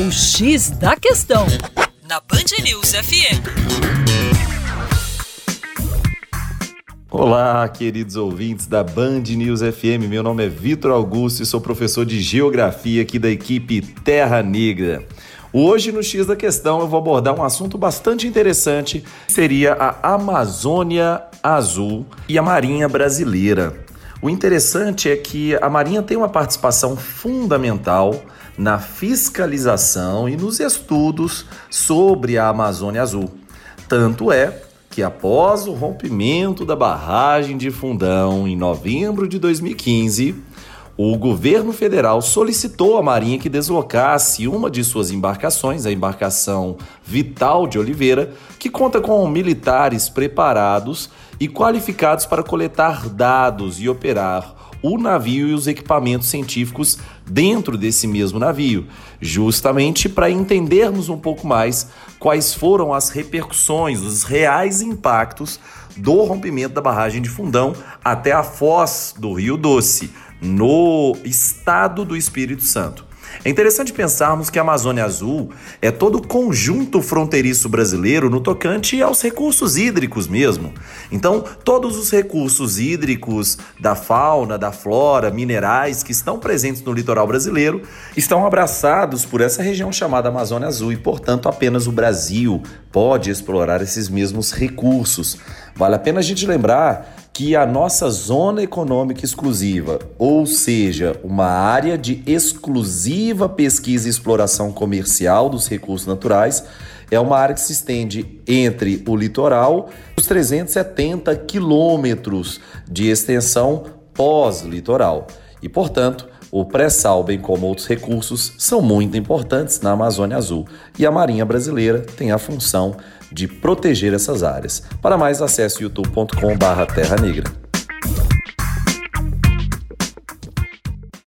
O X da Questão, na Band News FM. Olá, queridos ouvintes da Band News FM. Meu nome é Vitor Augusto e sou professor de Geografia aqui da equipe Terra Negra. Hoje, no X da Questão, eu vou abordar um assunto bastante interessante, seria a Amazônia Azul e a Marinha Brasileira. O interessante é que a Marinha tem uma participação fundamental na fiscalização e nos estudos sobre a Amazônia Azul. Tanto é que, após o rompimento da barragem de Fundão em novembro de 2015, o governo federal solicitou à Marinha que deslocasse uma de suas embarcações, a embarcação Vital de Oliveira, que conta com militares preparados e qualificados para coletar dados e operar o navio e os equipamentos científicos dentro desse mesmo navio, justamente para entendermos um pouco mais quais foram as repercussões, os reais impactos do rompimento da barragem de Fundão até a foz do Rio Doce no estado do Espírito Santo. É interessante pensarmos que a Amazônia Azul é todo o conjunto fronteiriço brasileiro no tocante aos recursos hídricos mesmo. Então, todos os recursos hídricos da fauna, da flora, minerais que estão presentes no litoral brasileiro estão abraçados por essa região chamada Amazônia Azul e, portanto, apenas o Brasil pode explorar esses mesmos recursos. Vale a pena a gente lembrar que a nossa zona econômica exclusiva, ou seja, uma área de exclusiva pesquisa e exploração comercial dos recursos naturais, é uma área que se estende entre o litoral e os 370 quilômetros de extensão pós-litoral. E, portanto, o pré-sal, bem como outros recursos, são muito importantes na Amazônia Azul. E a Marinha Brasileira tem a função de proteger essas áreas. Para mais, acesse youtube.com/terra negra.